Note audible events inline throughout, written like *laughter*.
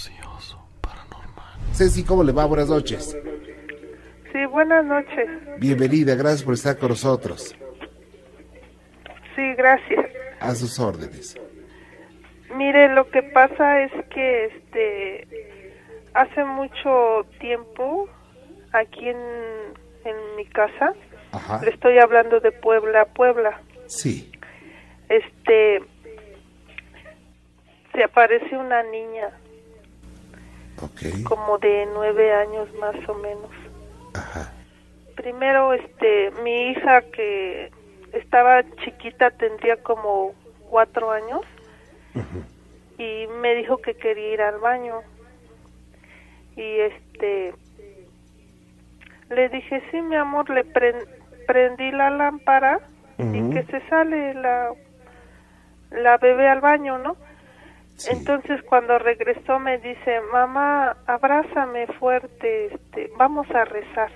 Voz y oso paranormal. Ceci, ¿cómo le va? Buenas noches. Sí, buenas noches. Bienvenida, gracias por estar con nosotros. Sí, gracias. A sus órdenes. Mire, lo que pasa es que este hace mucho tiempo aquí en, en mi casa, Ajá. le estoy hablando de Puebla, Puebla. Sí. Este se aparece una niña Como de nueve años más o menos. Ajá. Primero, este, mi hija que estaba chiquita tendría como cuatro años y me dijo que quería ir al baño. Y este le dije sí mi amor le pren- prendí la lámpara y que se sale la la bebé al baño no Sí. entonces cuando regresó me dice mamá abrázame fuerte este vamos a rezar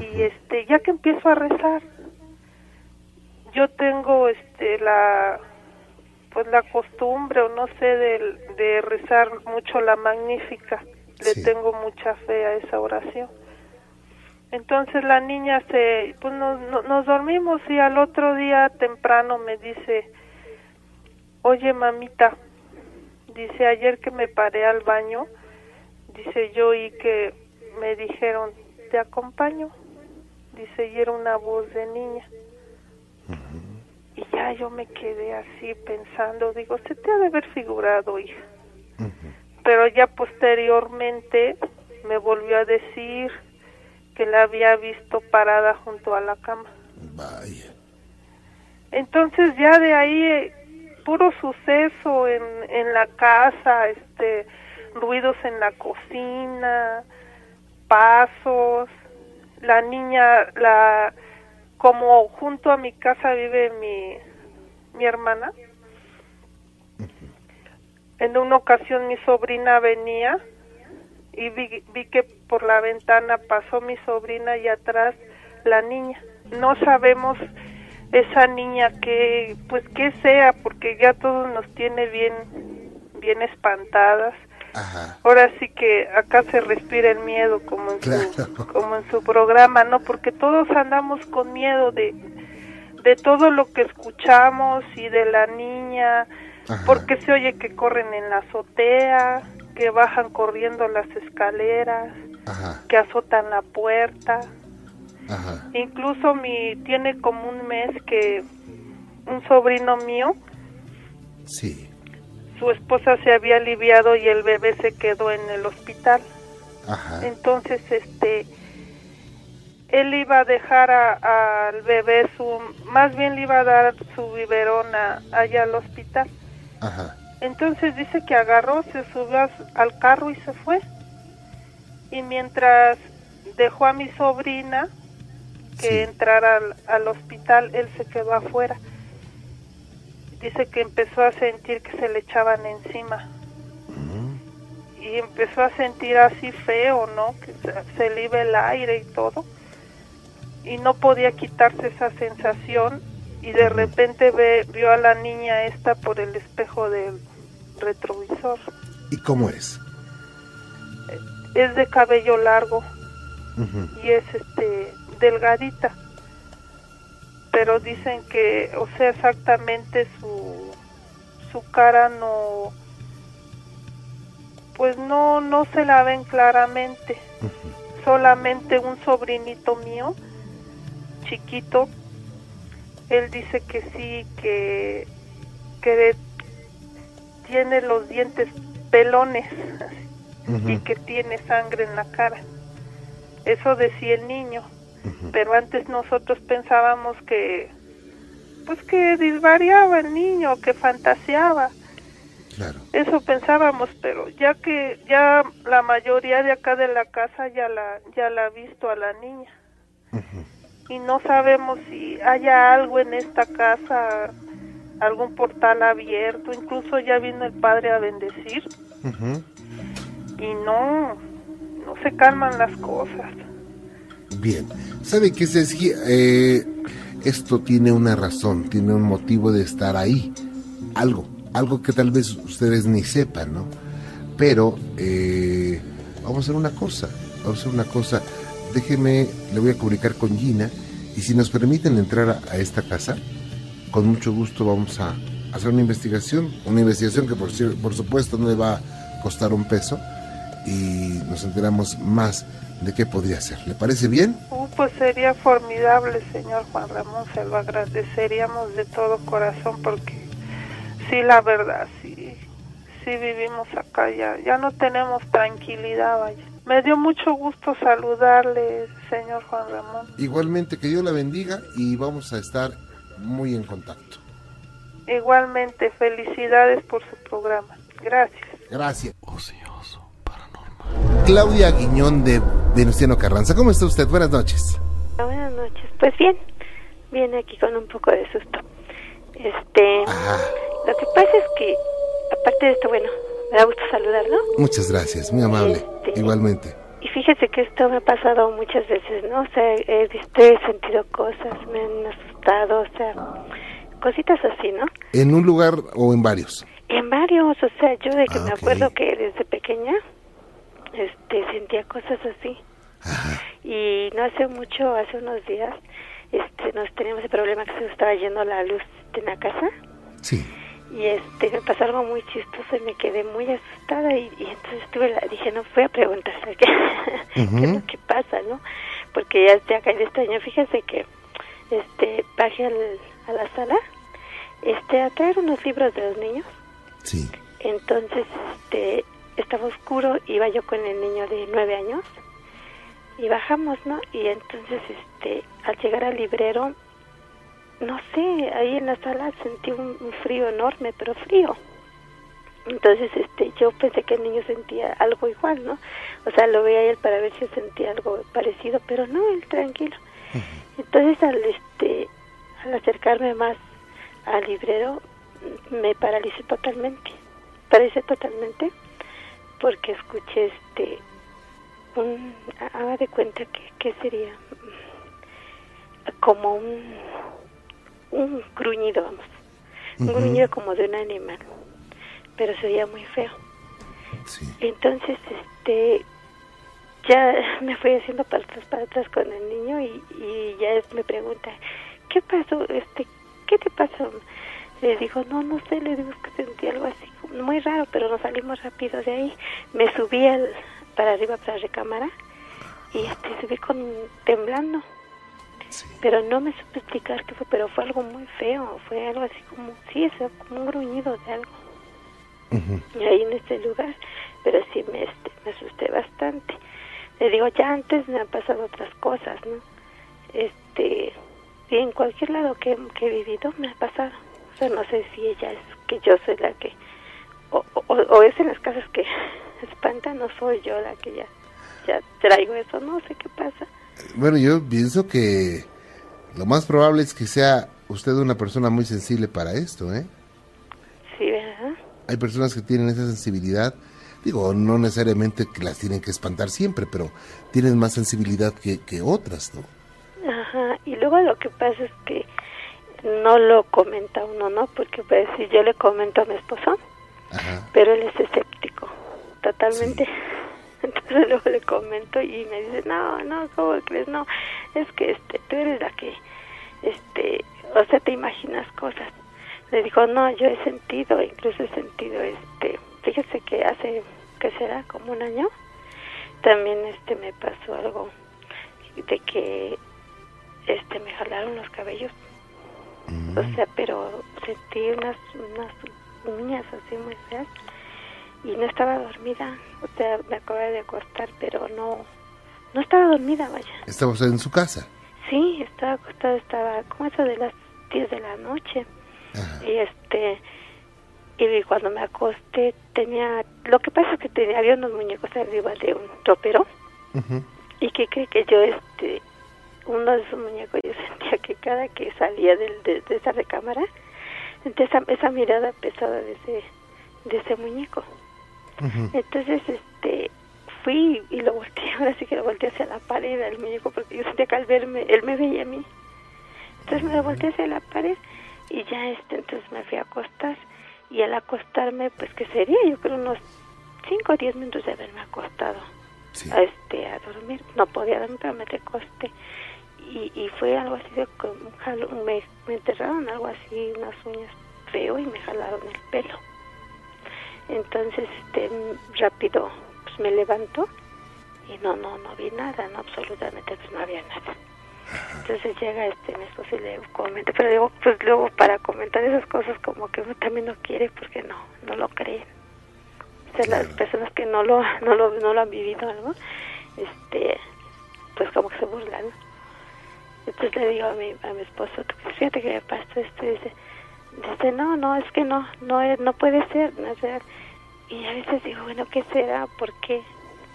y este ya que empiezo a rezar yo tengo este la pues la costumbre o no sé de, de rezar mucho la magnífica le Sí. tengo mucha fe a esa oración entonces la niña se pues nos, no- nos dormimos y al otro día temprano me dice oye mamita dice ayer que me paré al baño dice yo y que me dijeron te acompaño dice y era una voz de niña. Y ya yo me quedé así pensando digo se te ha de haber figurado hija pero ya posteriormente me volvió a decir que la había visto parada junto a la cama. Vaya. entonces ya de ahí eh, puro suceso en, en la casa, este ruidos en la cocina, pasos, la niña, la como junto a mi casa vive mi mi hermana. En una ocasión mi sobrina venía y vi, vi que por la ventana pasó mi sobrina y atrás la niña. No sabemos esa niña que pues que sea porque ya todos nos tiene bien bien espantadas. Ajá. Ahora sí que acá se respira el miedo como en Claro. su como en su programa, ¿no? Porque todos andamos con miedo de de todo lo que escuchamos y de la niña, Ajá. porque se oye que corren en la azotea, que bajan corriendo las escaleras, Ajá. que azotan la puerta. Ajá. Incluso mi tiene como un mes que un sobrino mío, Sí. su esposa se había aliviado y el bebé se quedó en el hospital. Ajá. Entonces, este, él iba a dejar a- al bebé su, más bien le iba a dar su biberón a- allá al hospital. Ajá. Entonces dice que agarró, se subió al carro y se fue. Y mientras dejó a mi sobrina que Sí. entrara al, al hospital, él se quedó afuera. Dice que empezó a sentir que se le echaban encima. Y empezó a sentir así feo, ¿no? Que se, le iba el aire y todo. Y no podía quitarse esa sensación. Y de repente ve, vio a la niña esta por el espejo del retrovisor. ¿Y cómo es? Es de cabello largo y es este delgadita. Pero dicen que, o sea, exactamente su su cara no pues no no se la ven claramente. Solamente un sobrinito mío chiquito él dice que sí que que tiene los dientes pelones y que tiene sangre en la cara. Eso decía el niño. Pero antes nosotros pensábamos que, pues que disvariaba el niño, que fantaseaba. Claro. Eso pensábamos, pero ya que ya la mayoría de acá de la casa ya la ya la ha visto a la niña. Y no sabemos si haya algo en esta casa, algún portal abierto, incluso ya vino el padre a bendecir y no no se calman las cosas. Bien. ¿Sabe qué, Ceci? Eh, esto tiene una razón, tiene un motivo de estar ahí. Algo, algo que tal vez ustedes ni sepan, ¿no? Pero eh, vamos a hacer una cosa, vamos a hacer una cosa. Déjeme, le voy a comunicar con Gina y si nos permiten entrar a, a esta casa, con mucho gusto vamos a hacer una investigación, una investigación que por, por supuesto no le va a costar un peso y nos enteramos más de qué podría ser. ¿Le parece bien? Uh, pues sería formidable, señor Juan Ramón, se lo agradeceríamos de todo corazón porque sí, la verdad, sí, sí vivimos acá ya, ya no tenemos tranquilidad, vaya. Me dio mucho gusto saludarle, señor Juan Ramón. Igualmente que Dios la bendiga y vamos a estar muy en contacto. Igualmente, felicidades por su programa. Gracias. Gracias. Paranormal. Claudia Guiñón de Venustiano Carranza. ¿Cómo está usted? Buenas noches. Buenas noches. Pues bien, viene aquí con un poco de susto. Este, Ajá. lo que pasa es que, aparte de esto, bueno, me da gusto saludarlo. Muchas gracias, muy amable. Este- Igualmente. Y fíjese que esto me ha pasado muchas veces, ¿no? O sea, he visto, he sentido cosas, me han asustado, o sea, cositas así, ¿no? ¿En un lugar o en varios? En varios, o sea, yo de que Ah, me acuerdo que desde pequeña, este, sentía cosas así. Ajá. Y no hace mucho, hace unos días, este, nos teníamos el problema que se nos estaba yendo la luz de la casa Sí. y este me pasó algo muy chistoso y me quedé muy asustada y, y entonces estuve la- dije no voy a preguntar ¿sabes qué, *laughs* qué es lo que pasa no porque ya ya caí de este año fíjese que este bajé al- a la sala este a traer unos libros de los niños Sí. entonces este estaba oscuro iba yo con el niño de nueve años y bajamos no y entonces este al llegar al librero no sé, ahí en la sala sentí un, un frío enorme, pero frío. Entonces, este, yo pensé que el niño sentía algo igual, ¿no? O sea, lo veía a él para ver si sentía algo parecido, pero no, él tranquilo. Entonces, al este, al acercarme más al librero, me paralicé totalmente. Parece totalmente, porque escuché este, un, haga de cuenta que, ¿qué sería? Como un un gruñido, vamos. Un Ujú. gruñido como de un animal. Pero se veía muy feo. Sí. Entonces, este, ya *laughs* me fui haciendo para atrás, para atrás con el niño y, y ya me pregunta, ¿qué pasó? Este, ¿qué te pasó? Le digo, no, no sé, le digo que sentí algo así, muy raro, pero nos salimos rápido de ahí. Me subí al, para arriba, para la recámara, y este, subí con, temblando Sí. pero no me supe explicar qué fue, pero fue algo muy feo, fue algo así como, sí, es como un gruñido de algo, Ujú. ahí en este lugar, pero sí me, este, me asusté bastante. Le digo, ya antes me han pasado otras cosas, ¿no? Este, y en cualquier lado que, que he vivido me ha pasado. O sea, no sé si ella es que yo soy la que, o, o, o es en las casas que *laughs* espantan, no soy yo la que ya, ya traigo eso, no sé qué pasa. Bueno, yo pienso que lo más probable es que sea usted una persona muy sensible para esto, ¿eh? Sí, ¿verdad? Hay personas que tienen esa sensibilidad, digo, no necesariamente que las tienen que espantar siempre, pero tienen más sensibilidad que, que otras, ¿no? Ajá, y luego lo que pasa es que no lo comenta uno, ¿no? Porque pues si yo le comento a mi esposo, Ajá. pero él es escéptico, totalmente. *laughs* Entonces luego le comento y me dice, no, no, ¿cómo crees? No, es que este, tú eres la que, este, o sea, te imaginas cosas. Le dijo, no, yo he sentido, incluso he sentido, este, fíjese que hace, ¿qué será? Como un año, también este me pasó algo de que, este, me jalaron los cabellos o sea, pero sentí unas, unas uñas así muy feas y no estaba dormida. O sea, me acababa de acostar, pero no, no estaba dormida, vaya. Estaba usted en su casa. Sí, estaba acostada, estaba como eso de las 10 de la noche. Ajá. Y este, y cuando me acosté tenía, lo que pasa es que tenía, había unos muñecos arriba de un ropero. Ujú. Y que cree que yo, este, uno de esos muñecos, yo sentía que cada que salía del- de, de esa recámara, esa, esa mirada pesada de ese, de ese muñeco. Entonces, este, fui y lo volteé, *laughs* ahora sí que lo volteé hacia la pared al muñeco, porque yo sentía que al verme, él me veía a mí. Entonces me lo volteé hacia la pared y ya, este, entonces me fui a acostar. Y al acostarme, pues, ¿qué sería? Yo creo unos 5 o 10 minutos de haberme acostado Sí. a, este, a dormir. No podía dormir, pero me recosté. Y, y fue algo así de como me, me enterraron algo así, unas uñas feo y me jalaron el pelo. Entonces, este, rápido, pues me levanto y no, no, no vi nada, no, absolutamente, pues no había nada. Entonces llega este mi esposo y le comenta, pero digo, pues luego para comentar esas cosas como que uno también no quiere porque no, no lo creen. O sea, las personas que no lo, *laughs* no lo, no lo han vivido algo, este, pues como que se burlan. Entonces le digo a mi, a mi esposo, fíjate que me pasó esto y dice, dice, no, no, es que no, no, no puede ser, no es. Y a veces digo, bueno, ¿qué será? ¿Por qué?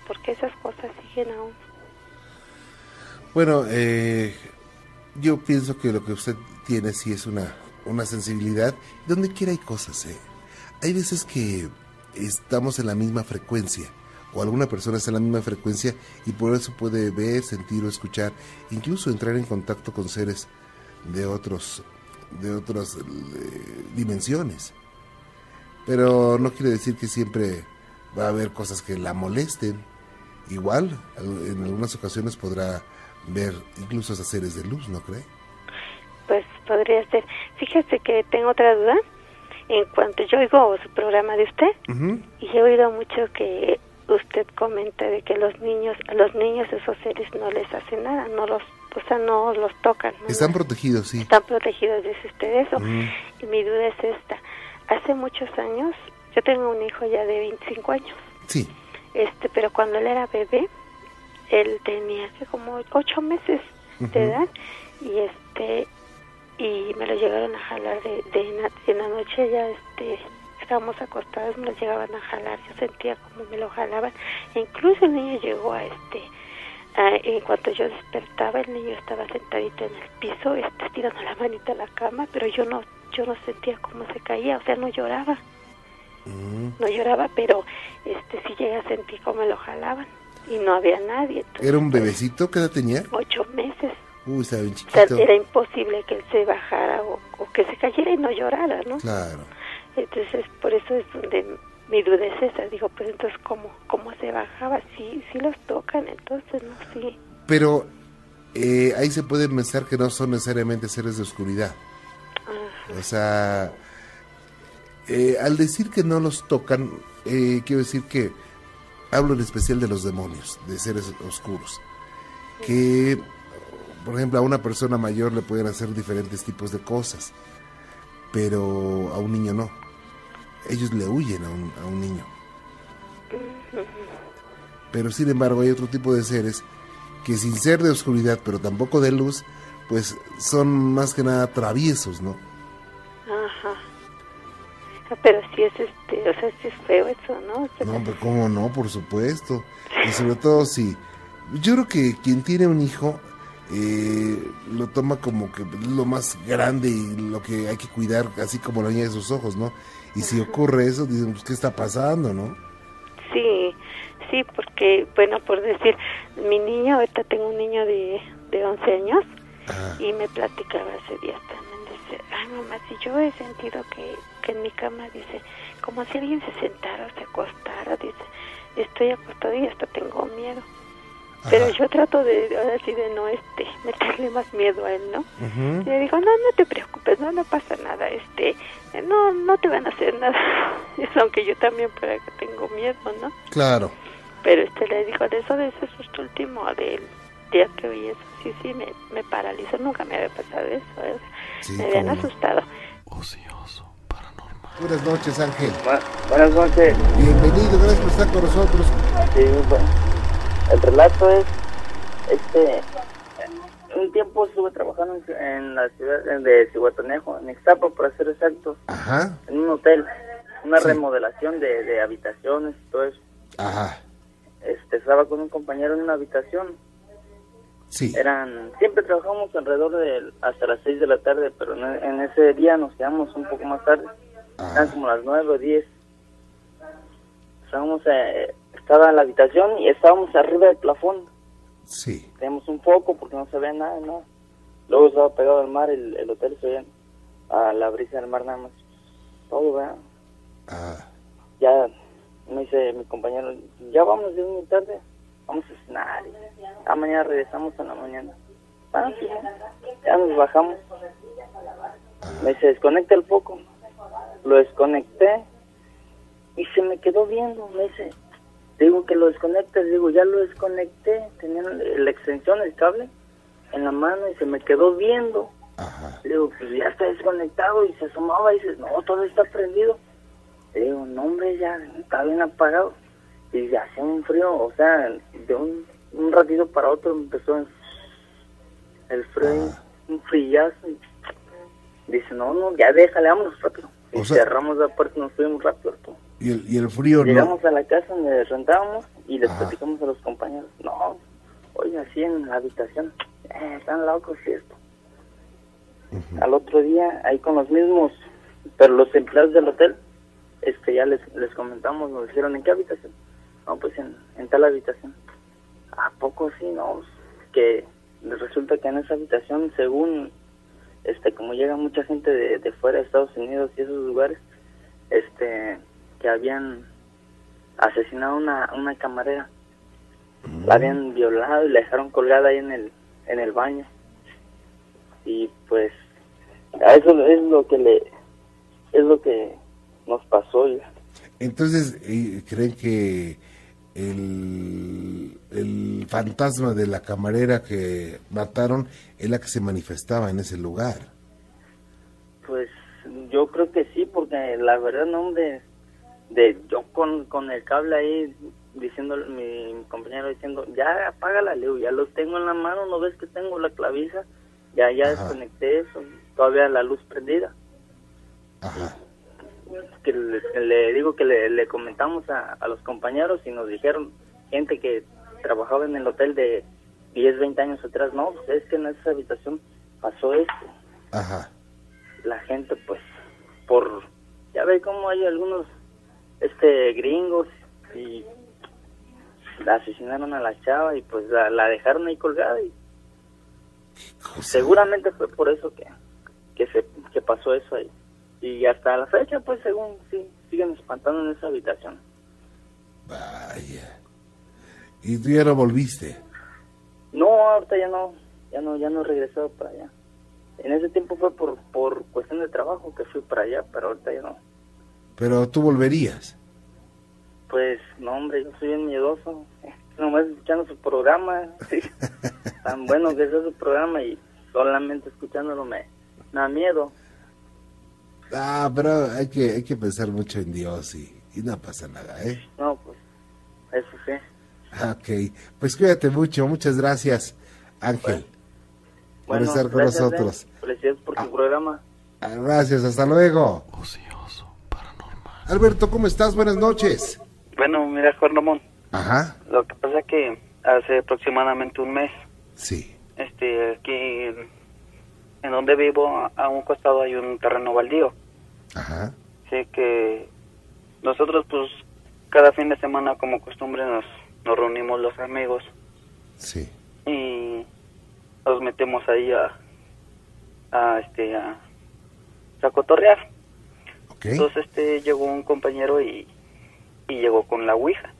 ¿Por qué esas cosas siguen aún? Bueno, eh, yo pienso que lo que usted tiene sí es una, una sensibilidad. Donde quiera hay cosas, ¿eh? Hay veces que estamos en la misma frecuencia, o alguna persona está en la misma frecuencia, y por eso puede ver, sentir o escuchar, incluso entrar en contacto con seres de otros de otras eh, dimensiones. Pero no quiere decir que siempre va a haber cosas que la molesten. Igual, al- en algunas ocasiones podrá ver incluso a seres de luz, ¿no cree? Pues podría ser. Fíjese que tengo otra duda. En cuanto yo oigo su programa de usted, y he oído mucho que usted comenta de que los niños, a los niños esos seres no les hacen nada, no los, o sea, no los tocan. ¿no? Están protegidos, sí. Están protegidos, dice usted eso. Mm. Y mi duda es esta. Hace muchos años, yo tengo un hijo ya de 25 años, Sí. este, pero cuando él era bebé, él tenía como ocho meses de edad y este y me lo llegaron a jalar de, de en, la, en la noche ya este estábamos acostados me llegaban a jalar yo sentía como me lo jalaban e incluso el niño llegó a este a- en cuanto yo despertaba el niño estaba sentadito en el piso este tirando la manita a la cama pero yo no yo no sentía cómo se caía o sea no lloraba Mm. no lloraba pero este sí llegué a sentir cómo me lo jalaban y no había nadie entonces, ¿Era un pues, bebecito? ¿Qué edad tenía? ocho meses Uy, estaba bien o sea, chiquito. era imposible que él se bajara o, o que se cayera y no llorara, ¿no? Claro. Entonces, por eso es donde mi duda es esa. Digo, pues entonces, ¿cómo, cómo se bajaba? Sí, sí los tocan, entonces, ¿no? Sí. Pero eh, ahí se puede pensar que no son necesariamente seres de oscuridad. Ajá. O sea, eh, al decir que no los tocan, eh, quiero decir que hablo en especial de los demonios, de seres oscuros, que, por ejemplo, a una persona mayor le pueden hacer diferentes tipos de cosas, pero a un niño no. Ellos le huyen a un, a un niño. Pero sin embargo hay otro tipo de seres que sin ser de oscuridad, pero tampoco de luz, pues son más que nada traviesos, ¿no? Ajá. Ah, Pero sí es este, o sea, sí es feo eso, ¿no? No, pero cómo no, por supuesto. Y sobre todo si... Yo creo que quien tiene un hijo eh, lo toma como que lo más grande y lo que hay que cuidar, así como la niña de sus ojos, ¿no? Y si ocurre eso, dicen, pues, ¿qué está pasando, no? Sí, sí, porque, bueno, por decir, mi niño, ahorita tengo un niño de, de 11 años Ah, y me platicaba hace días también, dice, ay mamá, si yo he sentido que, que en mi cama, dice, como si alguien se sentara o se acostara, dice, estoy acostado y hasta tengo miedo. Pero yo trato de, ahora sí, de no, este, meterle más miedo a él, ¿no? Y le digo, no, no te preocupes, no, no pasa nada, este, no, no te van a hacer nada. *laughs* Aunque yo también para que tengo miedo, ¿no? Claro. Pero este le dijo, de eso, de ese susto último, del día que oí eso, sí, sí, me, me paralizó, nunca me había pasado eso, ¿eh? Sí, me habían asustado. Ocioso, paranormal. Buenas noches, Ángel. Bu- Buenas noches. Bienvenido, gracias por estar con nosotros. Sí, bueno, el relato es, este, un tiempo estuve trabajando en, en la ciudad de Cihuatanejo, en Ixtapa, para ser exactos, Ajá, en un hotel, una Sí. remodelación de, de habitaciones y todo eso. ajá, Este, estaba con un compañero en una habitación. sí. Eran, siempre trabajamos alrededor de hasta las 6 de la tarde, pero en, en ese día nos quedamos un poco más tarde. Eran como las 9 o 10. Estábamos, eh, estaba en la habitación y estábamos arriba del plafón. Sí. Teníamos un foco porque no se ve nada. Luego estaba pegado al mar, el, el hotel se veía a la brisa del mar nada más. Todo, ¿verdad? Ah, Ya me dice mi compañero, ya vamos, de muy tarde, vamos a cenar. A mañana regresamos en la mañana. Ah, sí, ya nos bajamos. Me dice, desconecta el foco. Lo desconecté y se me quedó viendo. Me dice, digo que lo desconectes. Digo, ya lo desconecté. Tenía la extensión, el cable en la mano y se me quedó viendo. Ajá. Le digo, pues ya está desconectado y se asomaba y dice, no, todo está prendido. Le digo, no, hombre, ya está bien apagado. Y ya hacía un frío, o sea, de un, un ratito para otro empezó el, el frío, un frillazo. Y dice, no, no, ya déjale, vámonos rápido. Y O sea- cerramos la puerta y nos fuimos rápido. todo. Y el, y el frío no. Llegamos a la casa donde rentábamos y les Ajá. platicamos a los compañeros. No, oye, así en la habitación. Eh, están locos, ¿cierto? Al otro día, ahí con los mismos, pero los empleados del hotel, este ya les, les comentamos, nos dijeron, ¿en qué habitación? No, pues en, en tal habitación. ¿A poco sí? No, que resulta que en esa habitación, según, este, como llega mucha gente de, de fuera de Estados Unidos y esos lugares, este, que habían asesinado una, una camarera. La habían violado y la dejaron colgada ahí en el, en el baño. Y pues, a eso es lo que le, es lo que nos pasó. ya. Entonces, ¿creen que el, el fantasma de la camarera que mataron es la que se manifestaba en ese lugar? Pues yo creo que sí, porque la verdad, no, hombre, de yo con, con el cable ahí diciendo, mi, compañero diciendo, ya apágala, Leo, ya los tengo en la mano, ¿no ves que tengo la claviza? Ya, ya Ajá. desconecté eso, todavía la luz prendida. Ajá. que le, digo que le, le comentamos a, a los compañeros y nos dijeron gente que trabajaba en el hotel de 10, 20 años atrás, no, pues es que en esa habitación pasó esto. Ajá. La gente pues por ya ve cómo hay algunos este gringos y la asesinaron a la chava y pues la, la dejaron ahí colgada y seguramente fue por eso que que se que pasó eso ahí. Y hasta la fecha pues según sí siguen espantando en esa habitación. Vaya. ¿Y tú ya no volviste? no ahorita ya no ya no ya no he regresado para allá. En ese tiempo fue por por cuestión de trabajo que fui para allá pero ahorita ya no Pero tú volverías. pues no hombre yo soy bien miedoso *laughs* nomás escuchando su programa sí, *laughs* tan bueno que es su programa y solamente escuchándolo me, me da miedo Ah, pero hay que, hay que pensar mucho en Dios y, y no pasa nada, ¿eh? no pues eso sí Ah, Ok, pues cuídate mucho, muchas gracias, Ángel, por Bueno, estar con gracias, nosotros. Ben. Felicidades por tu programa. Ah, Gracias, hasta luego. ocioso, paranormal. Alberto, ¿cómo estás? Buenas noches. Bueno, mira, Juan Ramón, Ajá, lo que pasa es que hace aproximadamente un mes, sí, este, aquí en, donde vivo, a- a un costado hay un terreno baldío. ajá, Así que nosotros, pues, cada fin de semana, como costumbre, nos, nos reunimos los amigos sí, y nos metemos ahí a, a este, a, a cotorrear. Entonces, este, llegó un compañero y, y llegó con la ouija.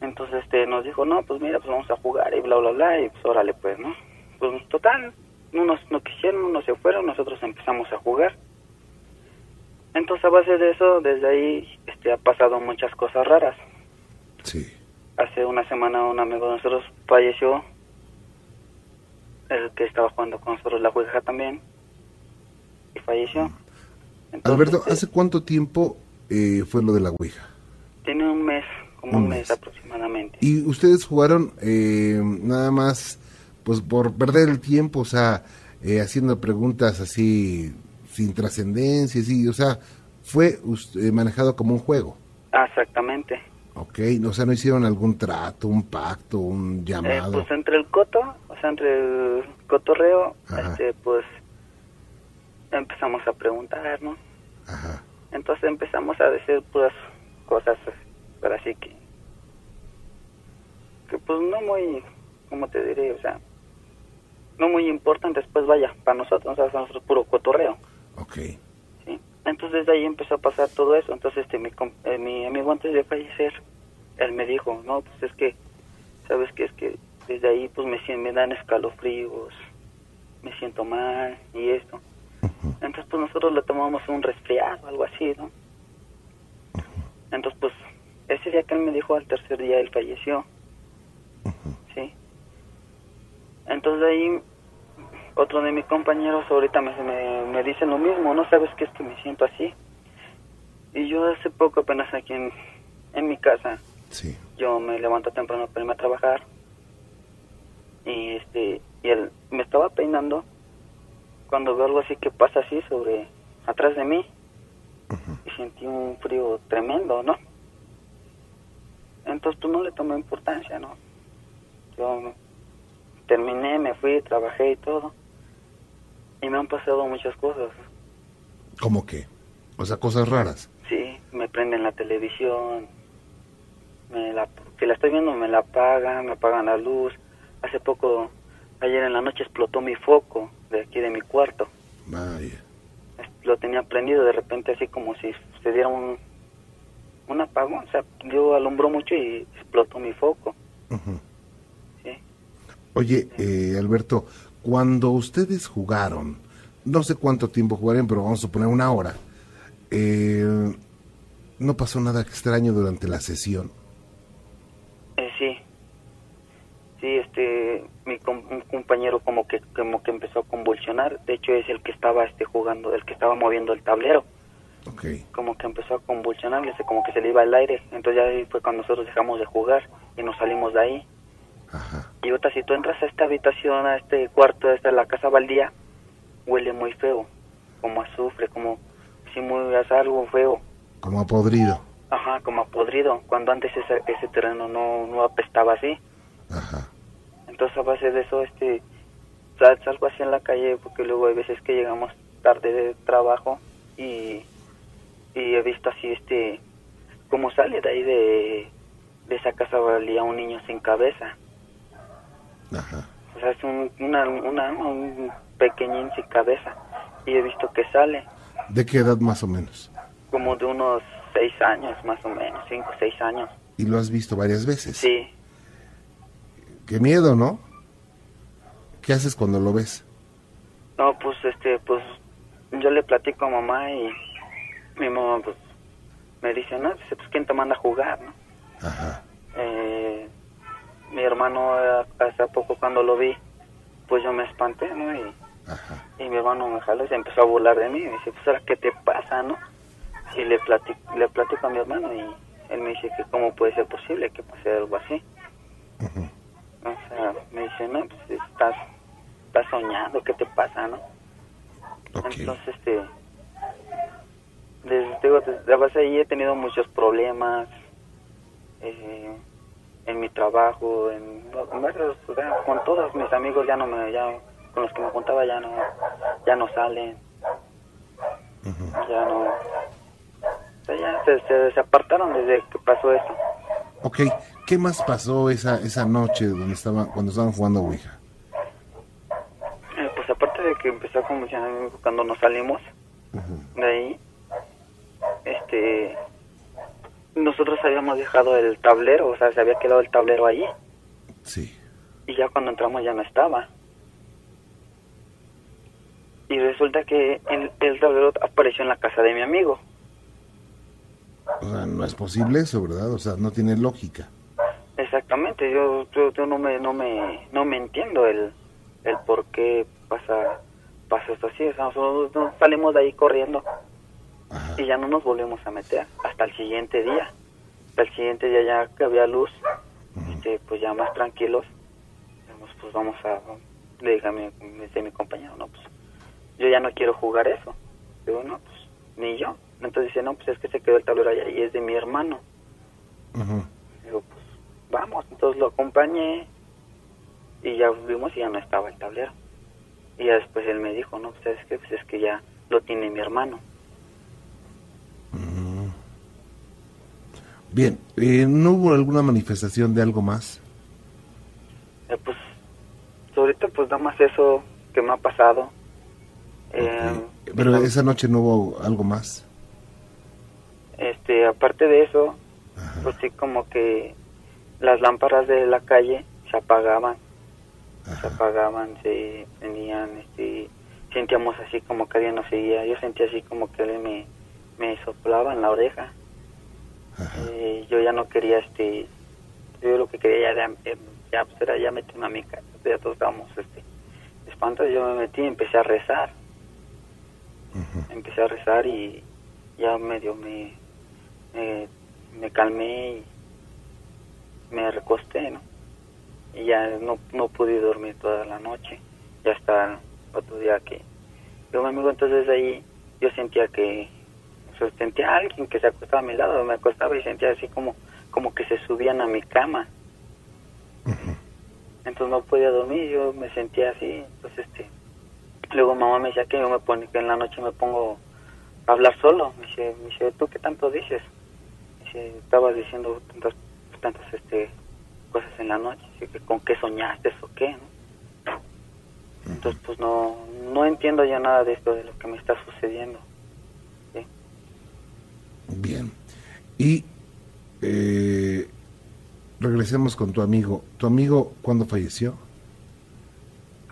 Entonces, este, nos dijo, no, pues mira, pues vamos a jugar y bla, bla, bla, y pues órale, pues, ¿no? Pues total, unos no quisieron, unos se fueron, nosotros empezamos a jugar. Entonces, a base de eso, desde ahí, este, ha pasado muchas cosas raras. sí, Hace una semana un amigo de nosotros falleció, el que estaba jugando con nosotros la ouija también, y falleció. Entonces, Alberto, ¿hace cuánto tiempo eh, fue lo de la Ouija? Tiene un mes, como Un un, mes. mes. aproximadamente. Y ustedes jugaron eh, nada más, pues por perder el tiempo, o sea, eh, haciendo preguntas así sin trascendencia, sí, o sea, fue us- eh, manejado como un juego, Ah, exactamente. ¿ok? O sea, no hicieron algún trato, un pacto, un Eh, llamado. pues entre el coto, o sea, entre el cotorreo, Ajá. este, pues empezamos a preguntar, ¿no? Ajá, Entonces empezamos a decir puras cosas, pero así que, que pues no muy, ¿cómo te diré? O sea, no muy importantes, pues vaya, para nosotros, o sea, nosotros puro cotorreo. ok. ¿sí? Entonces desde ahí empezó a pasar todo eso. Entonces este mi, eh, mi amigo antes de fallecer, él me dijo, no, pues es que, ¿sabes qué? Es que desde ahí pues me, me dan escalofríos, me siento mal y esto. Entonces pues nosotros le tomamos un resfriado, algo así, ¿no? Entonces pues ese día que él me dijo, al tercer día él falleció. Sí. Entonces de ahí otro de mis compañeros ahorita me, me, me dicen lo mismo, ¿no sabes qué es que me siento así? Y yo hace poco apenas aquí en, en mi casa, Sí. yo me levanto temprano para irme a trabajar y este y él me estaba peinando cuando veo algo así que pasa así sobre atrás de mí y sentí un frío tremendo, ¿no? Entonces pues no le tomé importancia, ¿no? Yo terminé, me fui, trabajé y todo. Y me han pasado muchas cosas. ¿Cómo qué? O sea, cosas raras. Sí, me prenden la televisión, me la, si la estoy viendo me la apagan, me apagan la luz. Hace poco, ayer en la noche explotó mi foco de aquí de mi cuarto. Vaya. Lo tenía prendido de repente así como si se diera un, un apagón. O sea, yo alumbró mucho y explotó mi foco. Sí. Oye, eh, Alberto, cuando ustedes jugaron, no sé cuánto tiempo jugaron, pero vamos a suponer una hora, eh, ¿no pasó nada extraño durante la sesión? Eh, sí. Sí, este, mi com- un compañero como que como que empezó a convulsionar. De hecho es el que estaba este jugando, el que estaba moviendo el tablero. Ok. Como que empezó a convulsionar, ese como que se le iba el aire. Entonces ya ahí fue cuando nosotros dejamos de jugar y nos salimos de ahí. Ajá. Y ahorita si tú entras a esta habitación, a este cuarto, a esta la casa baldía, huele muy feo, como azufre, como si muy algo feo. Como a podrido. Ajá, como a podrido, cuando antes ese, ese terreno no, no apestaba así. Ajá. Entonces a base de eso, este, sal- salgo así en la calle porque luego hay veces que llegamos tarde de trabajo y, y he visto así, este, como sale de ahí de, de esa casa valía un niño sin cabeza. Ajá. O sea, es un, una, una, un pequeñín sin cabeza. Y he visto que sale ¿De qué edad más o menos? como de unos seis años, más o menos, cinco, seis años. Y lo has visto varias veces. Sí, Qué miedo, ¿no? ¿Qué haces cuando lo ves? no, pues, este, pues, yo le platico a mamá y mi mamá, pues, me dice, no, dice, pues, ¿quién te manda a jugar, no? Ajá. Eh, mi hermano, eh, hace poco cuando lo vi, pues yo me espanté, ¿no? Y, Ajá. y mi hermano me jaló y se empezó a burlar de mí. Me dice, pues, ¿ahora qué te pasa, no? Y le platico, le platico a mi hermano y él me dice que cómo puede ser posible que pase algo así. Ujú. O sea, me dice, no, pues estás, estás soñando, ¿qué te pasa, no? Entonces, este, desde, digo, desde base ahí he tenido muchos problemas eh, en mi trabajo, en, en varios con todos mis amigos ya no me, ya, con los que me juntaba ya no, ya no salen, ya no, o sea, ya se, se, se apartaron desde que pasó eso. Ok, ¿qué más pasó esa, esa noche donde estaban, cuando estaban jugando Ouija? Eh, pues aparte de que empezó a convulsionar cuando nos salimos de ahí, este, nosotros habíamos dejado el tablero, o sea, se había quedado el tablero ahí Sí. y ya cuando entramos ya no estaba. Y resulta que el, el tablero apareció en la casa de mi amigo. O sea, no es posible eso, ¿verdad? O sea, no tiene lógica. Exactamente, yo, yo, yo no me no me no me entiendo el el por qué pasa pasa esto así, o sea, nosotros nos salimos de ahí corriendo Ajá. y ya no nos volvemos a meter hasta el siguiente día. Hasta el siguiente día ya que había luz, este, pues ya más tranquilos, dijimos, pues vamos a, le dije a mi, mi compañero, no, pues yo ya no quiero jugar eso. Digo, no, pues ni yo. Entonces dice, no, pues es que se quedó el tablero allá y es de mi hermano. Digo, pues vamos, entonces lo acompañé y ya vimos y ya no estaba el tablero. Y ya después él me dijo, no, pues es que, pues es que ya lo tiene mi hermano. Bien, eh, ¿no hubo alguna manifestación de algo más? Eh, pues ahorita pues nada más eso que me ha pasado. Eh, pero esa noche no hubo algo más. Este, aparte de eso, pues sí como que las lámparas de la calle se apagaban, se apagaban, se tenían, este, sentíamos así como que alguien nos seguía, yo sentía así como que alguien me, me soplaba en la oreja. Eh, yo ya no quería, este, yo lo que quería ya, ya, ya pues era ya meterme a mi casa, ya todos estábamos, este, espantados, yo me metí y empecé a rezar. Empecé a rezar y ya medio me, me, me calmé y me recosté, ¿no? Y ya no, no pude dormir toda la noche. Ya hasta otro día que yo mi amigo entonces ahí yo sentía que o sea, sentía a alguien que se acostaba a mi lado, me acostaba y sentía así como como que se subían a mi cama. Entonces no podía dormir, yo me sentía así, entonces este luego mamá me decía que yo me pone que en la noche me pongo a hablar solo, me dice, me dice, ¿tú qué tanto dices? Dice, estabas diciendo tantas tantas este cosas en la noche, que con qué soñaste o qué, ¿no? Entonces pues no no entiendo ya nada de esto de lo que me está sucediendo. ¿sí? Bien. Y eh, regresemos con tu amigo. ¿Tu amigo cuándo falleció?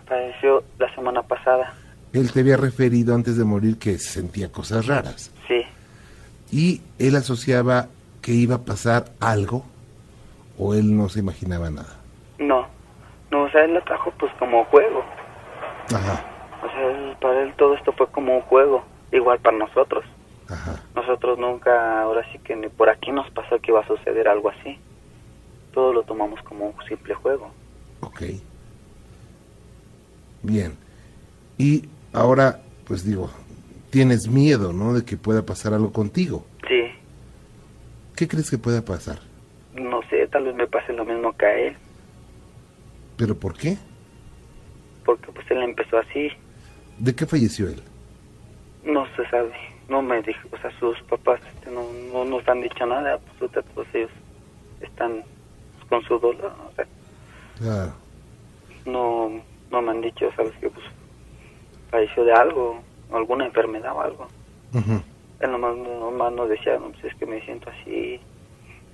Falleció la semana pasada. Él te había referido antes de morir que sentía cosas raras. Sí, Y él asociaba que iba a pasar algo o él no se imaginaba nada. no, no, o sea, él lo trajo pues como juego. Ajá, O sea, él- para él todo esto fue como un juego, igual para nosotros. ajá. Nosotros nunca, ahora sí que ni por aquí nos pasó que iba a suceder algo así. Todo lo tomamos como un simple juego. Ok. Bien. Y ahora, pues digo, tienes miedo, ¿no? De que pueda pasar algo contigo. ¿Qué crees que pueda pasar? no sé, tal vez me pase lo mismo que a él, ¿Pero por qué? porque pues él empezó así, ¿De qué falleció él? no se sabe, no me dijo, o sea, sus papás este, no, no nos han dicho nada, pues todos ellos están con su dolor, o sea, Claro. no, no me han dicho, sabes que pues falleció de algo, alguna enfermedad o algo. Él nomás, nomás nos decía, no, pues es que me siento así,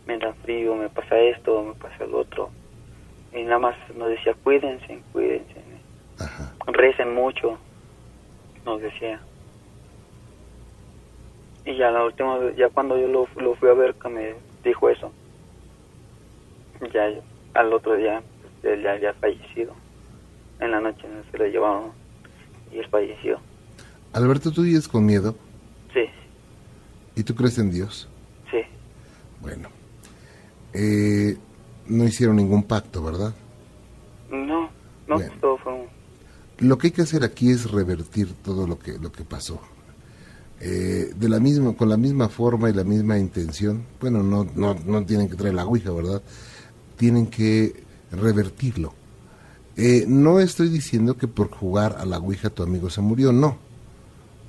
me da frío, me pasa esto, me pasa el otro. Y nada más nos decía, cuídense, cuídense, Ajá. recen mucho, nos decía. Y ya la última vez, ya cuando yo lo, lo fui a ver que me dijo eso, ya al otro día, pues, él ya había fallecido. En la noche se lo llevaron y él falleció. Alberto, ¿tú vives con miedo? ¿Y tú crees en Dios? sí, Bueno. Eh, no hicieron ningún pacto, ¿verdad? no, no, Bien. todo fue un... Lo que hay que hacer aquí es revertir todo lo que, lo que pasó. Eh, de la misma, con la misma forma y la misma intención, bueno, no, no, no tienen que traer la ouija, ¿verdad? Tienen que revertirlo. Eh, no estoy diciendo que por jugar a la ouija tu amigo se murió, no.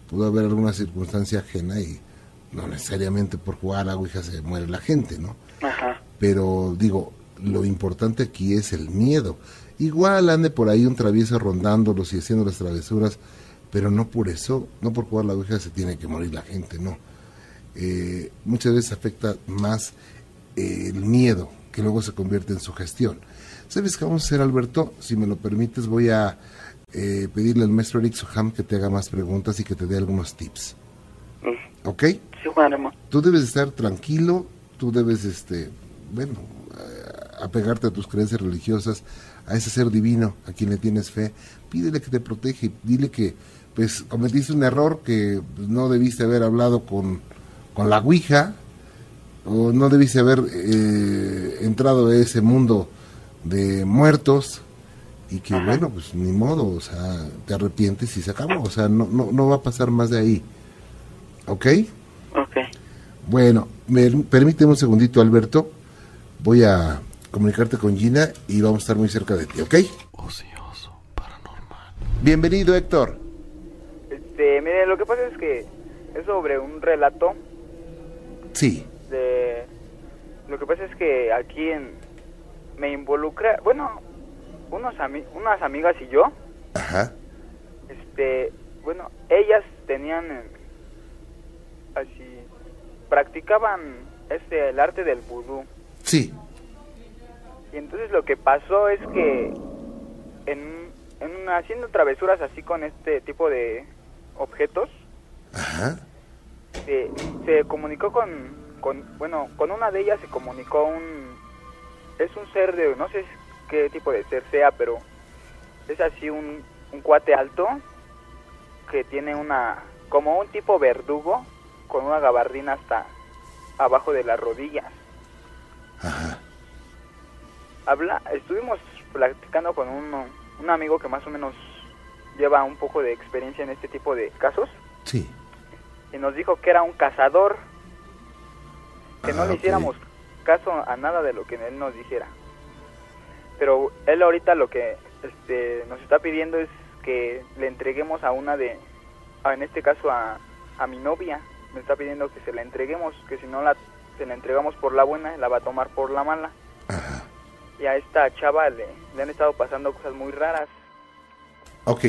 Pudo haber alguna circunstancia ajena y no necesariamente por jugar a la ouija se muere la gente, ¿no? Ajá, pero digo, lo importante aquí es el miedo. Igual ande por ahí un travieso rondándolos y haciendo las travesuras, pero no por eso, no por jugar la ouija se tiene que morir la gente, no. Eh, muchas veces afecta más eh, el miedo, que luego se convierte en sugestión. ¿Sabes qué vamos a hacer, Alberto? Si me lo permites, voy a eh, pedirle al maestro Eric Soham que te haga más preguntas y que te dé algunos tips. Mm, ¿Ok? Tú debes estar tranquilo, tú debes, este, bueno, eh, apegarte a tus creencias religiosas, a ese ser divino a quien le tienes fe, pídele que te protege, dile que, pues, cometiste un error que pues, no debiste haber hablado con, con la Ouija, o no debiste haber eh, entrado a ese mundo de muertos, y que, bueno, pues, ni modo, o sea, te arrepientes y se acabó, o sea, no, no, no va a pasar más de ahí. Ok, Bueno, me, permíteme un segundito, Alberto. Voy a comunicarte con Gina y vamos a estar muy cerca de ti, ¿ok? Ocioso, paranormal. Bienvenido, Héctor. Este, mire, lo que pasa es que es sobre un relato Sí, de... Lo que pasa es que aquí en, me involucra, bueno, unos ami- unas amigas y yo, ajá, este, bueno, ellas tenían así, practicaban este, el arte del vudú. Sí. Y entonces lo que pasó es que en, en haciendo travesuras así con este tipo de objetos, Ajá. se, se comunicó con, con, bueno, con una de ellas se comunicó un, es un ser de, no sé qué tipo de ser sea, pero es así un, un cuate alto que tiene una, como un tipo verdugo con una gabardina hasta abajo de las rodillas. Ajá. Habla, estuvimos platicando con un, un amigo que más o menos lleva un poco de experiencia en este tipo de casos Sí. y nos dijo que era un cazador, que no Ah, le hiciéramos caso a nada de lo que él nos dijera. Pero él ahorita lo que este, nos está pidiendo es que le entreguemos a una de, a- en este caso a, a mi novia, me está pidiendo que se la entreguemos, que si no la, se la entregamos por la buena, la va a tomar por la mala. Ajá. Y a esta chava le, le han estado pasando cosas muy raras. Ok.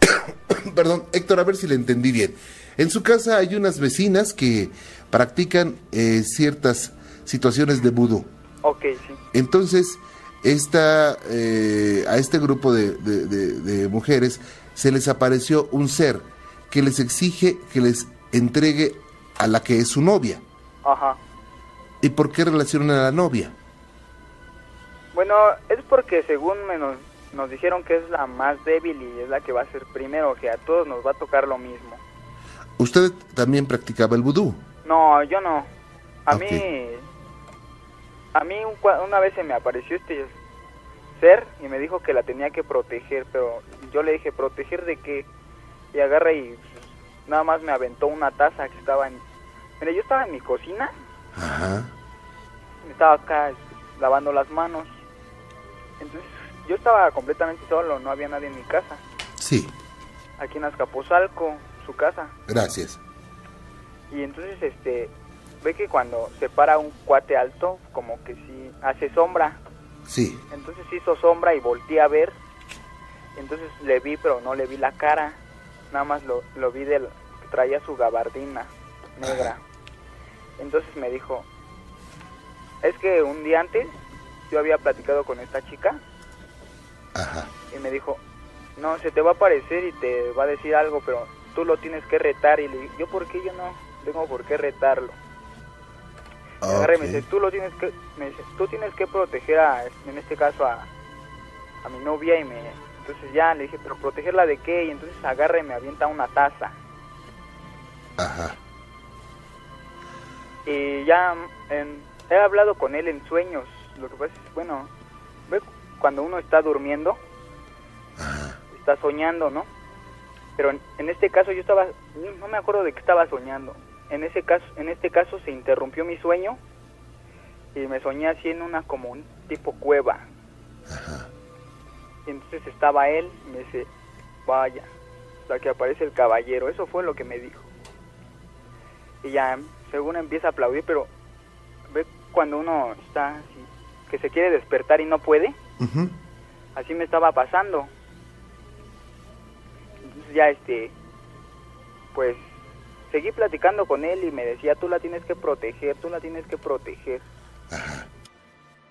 *coughs* Perdón, Héctor, a ver si le entendí bien. En su casa hay unas vecinas que practican eh, ciertas situaciones de vudú. Ok, sí. Entonces, esta, eh, a este grupo de, de- de- de mujeres se les apareció un ser que les exige que les entregue a la que es su novia. Ajá. ¿Y por qué relacionan a la novia? Bueno, es porque según me nos, nos dijeron que es la más débil y es la que va a ser primero, que a todos nos va a tocar lo mismo. Usted también practicaba el vudú. No, yo no. A mí, a mí un una vez se me apareció este ser y me dijo que la tenía que proteger, pero yo le dije, ¿proteger de qué? Y agarra y nada más me aventó una taza que estaba en... Mira, yo estaba en mi cocina, Ajá. estaba acá lavando las manos. Entonces yo estaba completamente solo, no había nadie en mi casa. Sí, Aquí en Azcapotzalco, su casa. gracias. Y entonces, este, ve que cuando se para un cuate alto, como que sí hace sombra. Sí, Entonces hizo sombra y volteé a ver. Entonces le vi, pero no le vi la cara. Nada más lo, lo vi del que traía su gabardina negra. Entonces me dijo, es que un día antes yo había platicado con esta chica ajá. y me dijo, no, se te va a aparecer y te va a decir algo, pero tú lo tienes que retar. Y le dije, ¿yo por qué yo no tengo por qué retarlo? Y agarra y me dice, tú lo tienes que, me dice, tú tienes que proteger a, en este caso a, a mi novia y me, entonces ya le dije, pero protegerla de qué? Y entonces agarra y me avienta una taza. Ajá. Y ya en- he hablado con él en sueños. Lo que pasa es, bueno, ve cuando uno está durmiendo, Ajá. está soñando, ¿no? Pero en, en este caso yo estaba, no me acuerdo de qué estaba soñando. En ese caso, en este caso se interrumpió mi sueño y me soñé así en una como un tipo cueva. Y entonces estaba él y me dice, vaya, hasta que aparece el caballero. Eso fue lo que me dijo. Y ya, según empieza a aplaudir, pero ve cuando uno está así, que se quiere despertar y no puede. Así me estaba pasando. Entonces ya este, pues seguí platicando con él y me decía, tú la tienes que proteger, tú la tienes que proteger.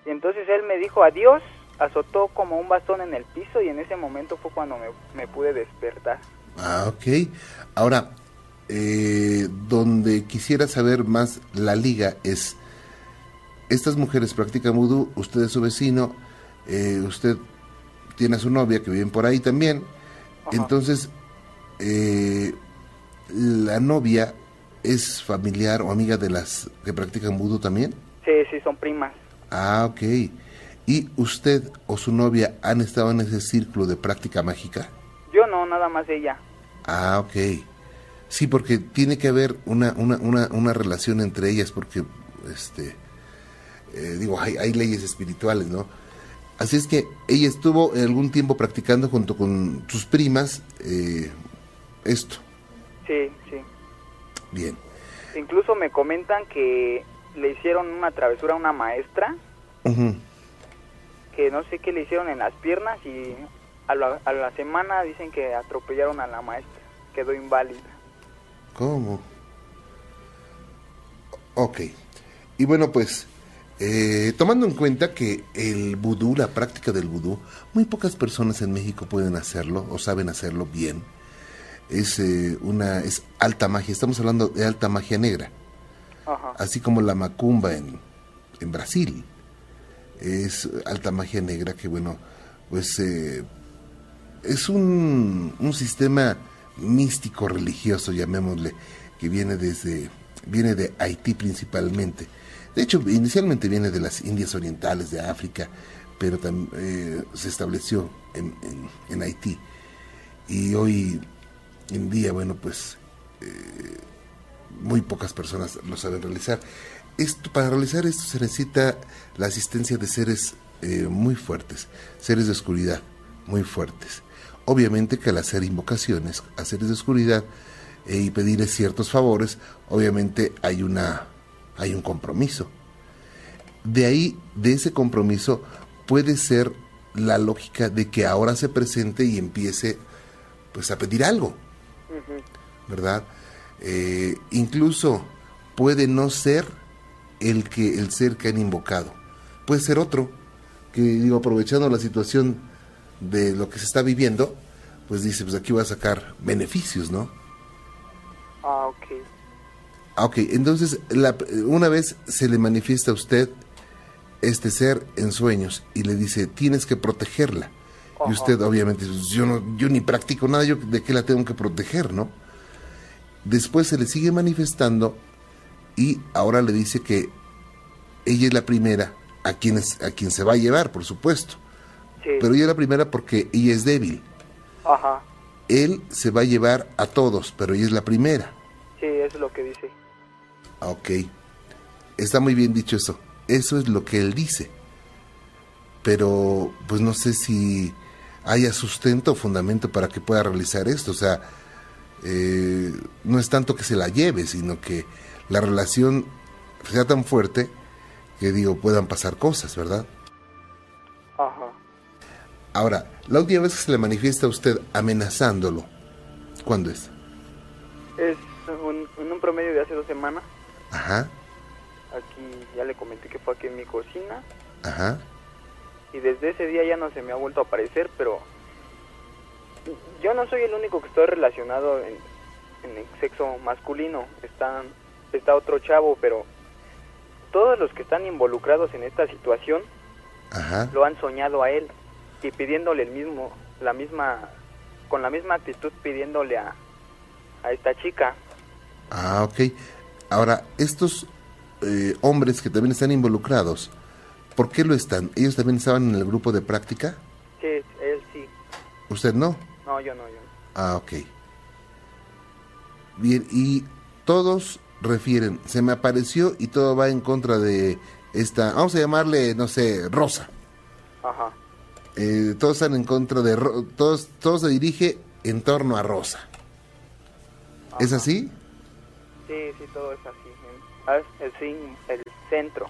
Y entonces él me dijo adiós, azotó como un bastón en el piso y en ese momento fue cuando me, me pude despertar. Ah, ok. Ahora, eh, donde quisiera saber más la liga es, estas mujeres practican vudú, usted es su vecino, eh, usted tiene a su novia que viven por ahí también, Ajá. entonces, eh, la novia es familiar o amiga de las que practican vudú también. Sí, sí, son primas. Ah, ok. ¿Y usted o su novia han estado en ese círculo de práctica mágica? Yo no, nada más ella. Ah, ok. Sí, porque tiene que haber una, una, una, una relación entre ellas, porque, este, eh, digo, hay, hay leyes espirituales, ¿no? Así es que ella estuvo algún tiempo practicando junto con sus primas eh, esto. Sí, sí. Bien. Incluso me comentan que le hicieron una travesura a una maestra, Ujú. Que no sé qué le hicieron en las piernas y a la, a la semana dicen que atropellaron a la maestra. quedó inválida. ¿Cómo? Ok. Y bueno, pues, eh, tomando en cuenta que el vudú, la práctica del vudú, muy pocas personas en México pueden hacerlo o saben hacerlo bien. Es eh, una es alta magia, estamos hablando de alta magia negra. Ajá. Así como la macumba en, en Brasil. Es alta magia negra que, bueno, pues eh, es un, un sistema místico religioso, llamémosle, que viene desde viene de Haití principalmente. De hecho, inicialmente viene de las Indias Orientales, de África, pero eh, se estableció en, en- en Haití. Y hoy en día, bueno, pues eh, muy pocas personas lo saben realizar. Esto, para realizar esto se necesita la asistencia de seres eh, muy fuertes, seres de oscuridad muy fuertes. Obviamente que al hacer invocaciones a seres de oscuridad eh, y pedirles ciertos favores, obviamente hay una hay un compromiso. De ahí, de ese compromiso, puede ser la lógica de que ahora se presente y empiece pues a pedir algo. ¿verdad? Eh, incluso puede no ser el que el ser que han invocado, puede ser otro que digo aprovechando la situación de lo que se está viviendo, pues dice pues aquí voy a sacar beneficios, ¿no? Ah, ok. Ah, Ok, entonces la- una vez se le manifiesta a usted este ser en sueños y le dice tienes que protegerla y usted obviamente pues, yo no yo ni practico nada yo de qué la tengo que proteger, ¿no? Después se le sigue manifestando y ahora le dice que ella es la primera a quien, es- a quien se va a llevar, por supuesto. Sí. Pero ella es la primera porque ella es débil. Ajá. Él se va a llevar a todos, pero ella es la primera. Sí, eso es lo que dice. Ah, Ok. Está muy bien dicho eso. Eso es lo que él dice. Pero, pues no sé si haya sustento o fundamento para que pueda realizar esto. O sea, eh, no es tanto que se la lleve, sino que la relación sea tan fuerte que, digo, puedan pasar cosas, ¿verdad? Ajá. Ahora, la última vez que se le manifiesta a usted amenazándolo, ¿cuándo es? Es un, en un promedio de hace dos semanas. Ajá, Aquí ya le comenté que fue aquí en mi cocina. ajá, Y desde ese día ya no se me ha vuelto a aparecer, pero yo no soy el único que estoy relacionado en, en el sexo masculino. Están, está otro chavo, pero todos los que están involucrados en esta situación ajá. lo han soñado a él y pidiéndole el mismo, la misma, con la misma actitud pidiéndole a, a esta chica. Ah, ok. Ahora, estos eh, hombres que también están involucrados, ¿por qué lo están? ¿Ellos también estaban en el grupo de práctica? Sí, él sí. ¿Usted no? No, yo no, yo no. Ah, ok. Bien, y todos refieren, se me apareció y todo va en contra de esta, vamos a llamarle, no sé, Rosa. Ajá. Eh, todos están en contra de, todos, todo se dirige en torno a Rosa. ¿Es así? Sí, sí, todo es así. Ah, es El, el centro.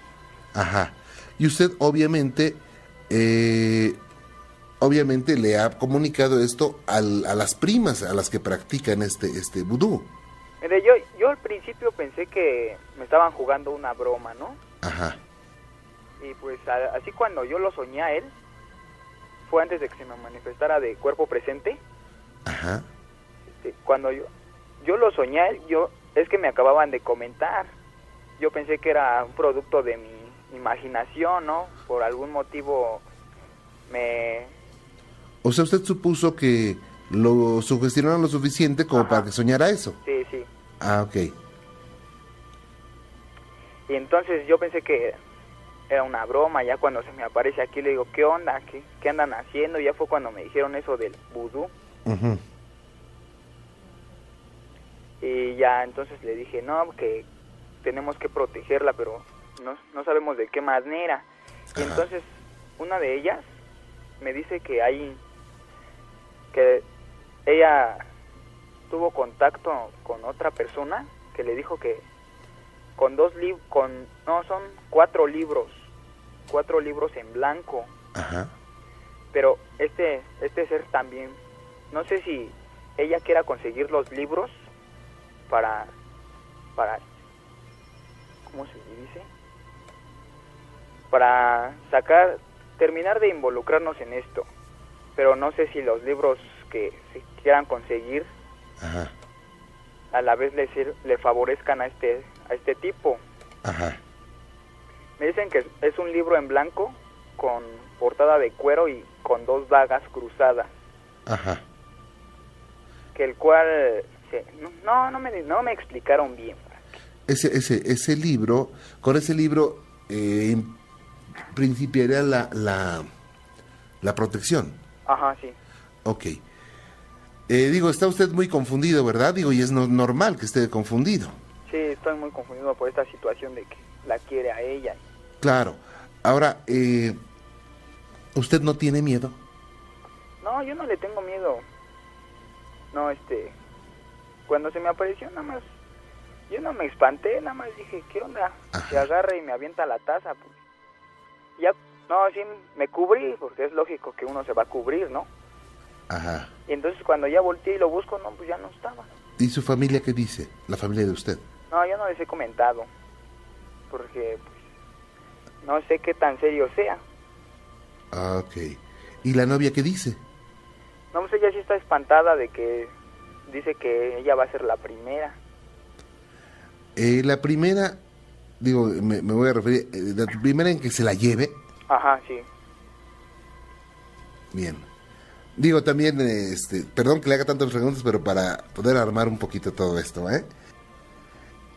Ajá. Y usted obviamente, eh, obviamente le ha comunicado esto al- a las primas, a las que practican este, este vudú. Mire, yo, yo al principio pensé que me estaban jugando una broma, ¿no? Ajá. Y pues a- así cuando yo lo soñé a él, fue antes de que se me manifestara de cuerpo presente. Ajá. Este, cuando yo, yo lo soñé a él, yo, es que me acababan de comentar. Yo pensé que era un producto de mi imaginación, ¿no? Por algún motivo me... O sea, usted supuso que lo sugestionaron lo suficiente como Ajá. para que soñara eso. Sí, sí. Ah, ok. Y entonces yo pensé que era una broma, ya cuando se me aparece aquí le digo, ¿qué onda? ¿Qué, qué andan haciendo? Ya fue cuando me dijeron eso del vudú. Y ya entonces le dije, no, que tenemos que protegerla, pero no, no sabemos de qué manera. Y Ajá. entonces una de ellas me dice que hay, que ella tuvo contacto con otra persona que le dijo que con dos libros, con, no, son cuatro libros, cuatro libros en blanco, Ajá. pero este, este ser también, no sé si ella quiera conseguir los libros para, para, ¿cómo se dice? Para sacar, terminar de involucrarnos en esto. Pero no sé si los libros que se quieran conseguir Ajá, a la vez le, le favorezcan a este, a este tipo. ajá. Me dicen que es- un libro en blanco con portada de cuero y con dos dagas cruzadas, Ajá. que el cual se- no no me no me explicaron bien. Ese, ese, ese libro, con ese libro eh, principiaría la, la, la protección. Ajá, sí. Ok. Eh, digo, está usted muy confundido, ¿verdad? Digo, y es no- normal que esté confundido. Sí, estoy muy confundido por esta situación de que la quiere a ella. Claro. Ahora, eh, ¿usted no tiene miedo? No, yo no le tengo miedo. No, este cuando se me apareció nada más yo no me espanté, nada más dije, ¿qué onda? Se agarra y me avienta la taza. Pues. Ya no, sí me cubrí porque es lógico que uno se va a cubrir, ¿no? Ajá. Y entonces cuando ya volteé y lo busco, no, pues ya no estaba. ¿Y su familia qué dice? La familia de usted. No, yo no les he comentado. Porque pues, no sé qué tan serio sea. Ah, ok. ¿Y la novia qué dice? No, pues ella sí está espantada de que dice que ella va a ser la primera. Eh, la primera, digo, me, me voy a referir, eh, la primera en que se la lleve, Ajá, sí. bien. Digo también, este, perdón que le haga tantas preguntas, pero para poder armar un poquito todo esto, ¿eh?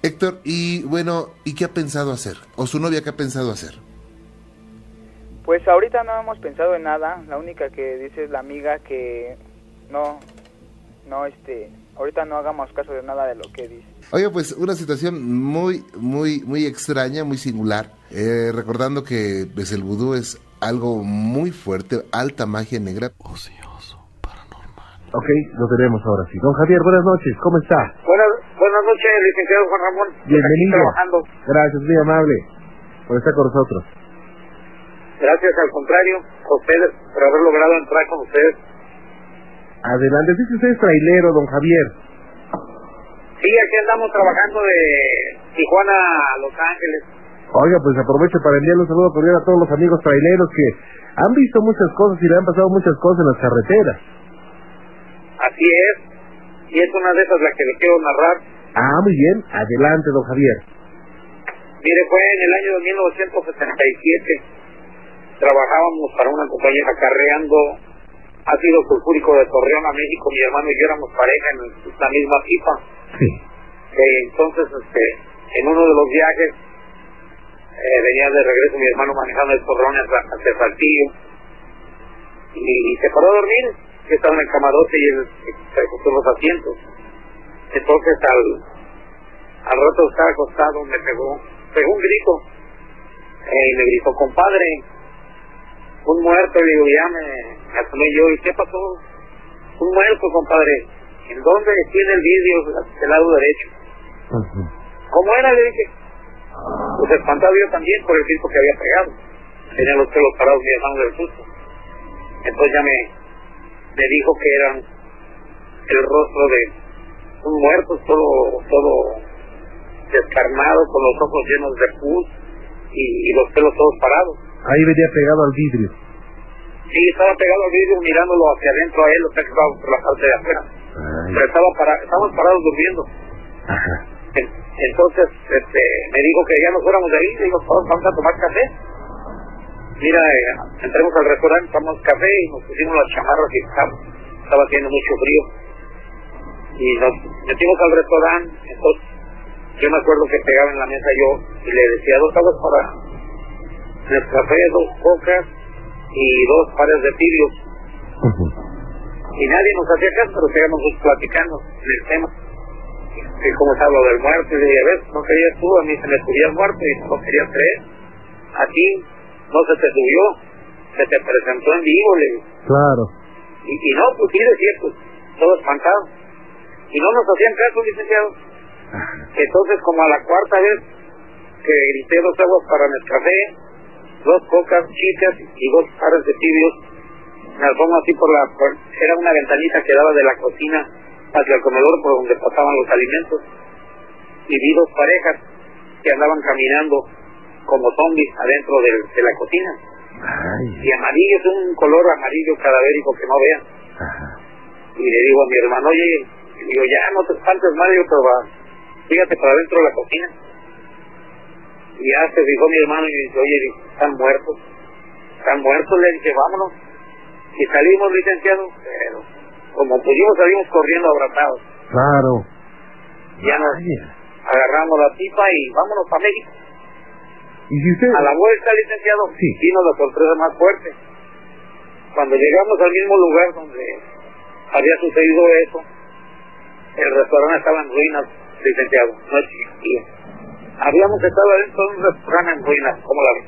Héctor, y bueno, ¿y qué ha pensado hacer? ¿O su novia qué ha pensado hacer? Pues ahorita no hemos pensado en nada. La única que dice es la amiga que no, no, este, ahorita no hagamos caso de nada de lo que dice. Oye, pues una situación muy, muy, muy extraña, muy singular. Eh, recordando que pues, el vudú es algo muy fuerte, alta magia negra. Ocioso, paranormal. Ok, lo tenemos ahora sí. Don Javier, buenas noches, ¿cómo está? Buenas, buenas noches, licenciado Juan Ramón. Bienvenido. Gracias, muy amable por estar con nosotros. Gracias al contrario, a ustedes por haber logrado entrar con ustedes. Adelante, dice usted es trailero, don Javier. Sí, aquí andamos trabajando de Tijuana a Los Ángeles. Oiga, pues aprovecho para enviarle un saludo cordial a todos los amigos traileros que han visto muchas cosas y le han pasado muchas cosas en las carreteras. Así es, y es una de esas la que le quiero narrar. Ah, muy bien, adelante, don Javier. Mire, fue en el año de 1977. Trabajábamos para una compañía acarreando ácido sulfúrico de Torreón a México. Mi hermano y yo éramos pareja en la misma pipa. Sí. Eh, entonces, este, en uno de los viajes, eh, venía de regreso mi hermano manejando el torreón hacia, hacia Saltillo y, y se paró a dormir. Yo estaba en el camarote y él se acostó en los asientos. Entonces, al, al rato estaba acostado, me pegó, pegó un grito eh, y me gritó, compadre, un muerto. Y digo, ya me, me asomé yo, ¿y qué pasó? Un muerto, compadre. ¿En dónde? Tiene el vidrio del lado derecho. ¿Cómo era? Le dije. Pues espantado yo también por el grito que había pegado. Tenía los pelos parados mi hermano del susto. Entonces ya me, me dijo que eran el rostro de un muerto, todo, todo descarnado, con los ojos llenos de pus y, y los pelos todos parados. Ahí venía pegado al vidrio. Sí, estaba pegado al vidrio mirándolo hacia adentro a él, o sea que estaba por la parte de afuera. Ay, Pero estaba para, estábamos parados durmiendo. ajá. Entonces este, me dijo que ya nos fuéramos de ahí, le digo, "Todos vamos a tomar café. Mira, eh, entremos al restaurante, tomamos café y nos pusimos las chamarras y estaba, estaba haciendo mucho frío. Y nos metimos al restaurante, entonces yo me acuerdo que pegaba en la mesa yo y le decía dos aguas para el café, dos cocas y dos pares de tibios. Y nadie nos hacía caso, pero seguíamos platicando en el tema que cómo está lo del muerto, y le dije, a ver, no querías tú, a mí se me subía el muerto y no querías creer. A ti no se te subió, se te presentó en vivo, le digo. Claro. Y, y no, pues sí, de cierto, todo espantado. Y no nos hacían caso, licenciado. Entonces, como a la cuarta vez que grité dos aguas para el café, dos cocas chicas y dos pares de tibios, me asomo así por la... por- era una ventanita que daba de la cocina hacia el comedor por donde pasaban los alimentos y vi dos parejas que andaban caminando como zombies adentro de la cocina. Y amarillo, es un color amarillo cadavérico que no vean. Y le digo a mi hermano, oye, le digo, ya no te espantes, Mario, pero va, fíjate para adentro de la cocina. Y ya se fijó mi hermano y dice, oye, están muertos. Están muertos, le dije, vámonos. Y salimos, licenciado, pero como pudimos salimos corriendo abrazados. Claro. Ya nos agarramos la pipa y vámonos para México. Y si usted... A la vuelta, licenciado, vino la sorpresa más fuerte. Cuando llegamos al mismo lugar donde había sucedido eso, el restaurante estaba en ruinas, licenciado, no existía. Habíamos estado adentro de un restaurante en ruinas, ¿cómo la ves?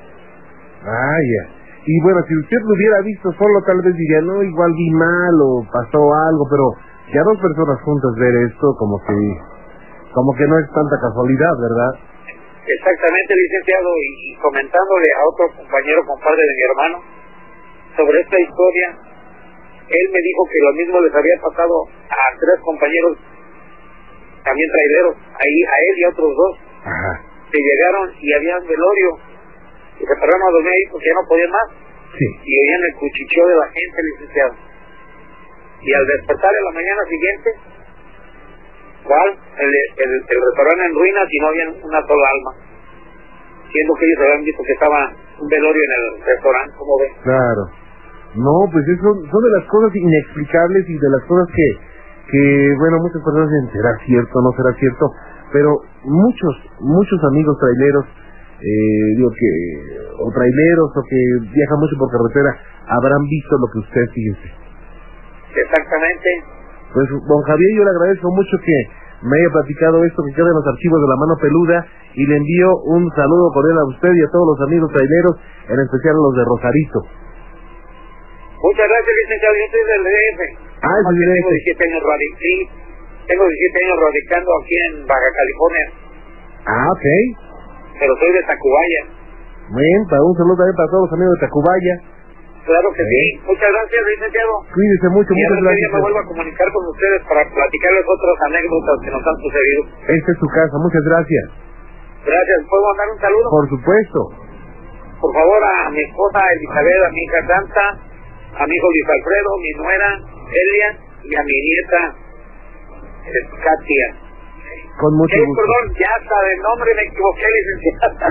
Vaya. Y bueno, si usted lo hubiera visto solo, tal vez diría, no, igual vi mal o pasó algo, pero ya dos personas juntas ver esto, como que, como que no es tanta casualidad, ¿verdad? Exactamente, licenciado, y comentándole a otro compañero, compadre de mi hermano, sobre esta historia, él me dijo que lo mismo les había pasado a tres compañeros, también traileros, ahí a él y a otros dos, que llegaron y había un velorio, y se pararon a dormir ahí porque ya no podían más, y oían el cuchicheo de la gente, licenciado. Y al despertar en la mañana siguiente, ¿cuál? El, el, el restaurante en ruinas y no había una sola alma. Siendo que ellos habían visto que estaba un velorio en el restaurante, como ven. Claro. No, pues eso son de las cosas inexplicables y de las cosas que, que bueno, muchas personas dicen, ¿será cierto no será cierto? Pero muchos, muchos amigos traileros, eh, digo que, o traileros o que viajan mucho por carretera, habrán visto lo que usted fíjese. Exactamente. Pues, don Javier, yo le agradezco mucho que me haya platicado esto, que quede en los archivos de la mano peluda, y le envío un saludo cordial a usted y a todos los amigos traileros, en especial a los de Rosarito. Muchas gracias, licenciado. Yo soy del DF. Ah, es del Tengo DF. 17 años sí, tengo 17 años radicando aquí en Baja California, Ah, ok. pero soy de Tacubaya. Bien, para un saludo también para todos los amigos de Tacubaya. Claro que sí. Muchas gracias, licenciado. Cuídese mucho, y muchas gracias. me vuelvo a comunicar con ustedes para platicarles otras anécdotas que nos han sucedido. Esta es su casa, muchas gracias. Gracias. ¿Puedo mandar un saludo? Por supuesto. Por favor, a mi esposa Elizabeth, a mi hija Santa, a mi hijo Luis Alfredo, mi nuera Elia y a mi nieta eh, Katia. Con mucho Eh, gusto. perdón, ya de nombre me equivoqué, licenciada.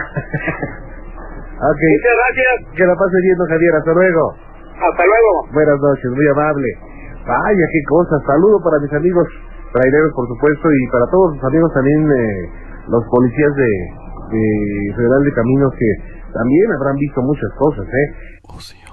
*laughs* Ok. Muchas gracias. Que la pase bien, Javier. Hasta luego. Hasta luego. Buenas noches, muy amable. Vaya, qué cosa. Saludo para mis amigos traileros, por supuesto, y para todos los amigos también, eh, los policías de, de Federal de Caminos que también habrán visto muchas cosas, ¿eh? Ocioso.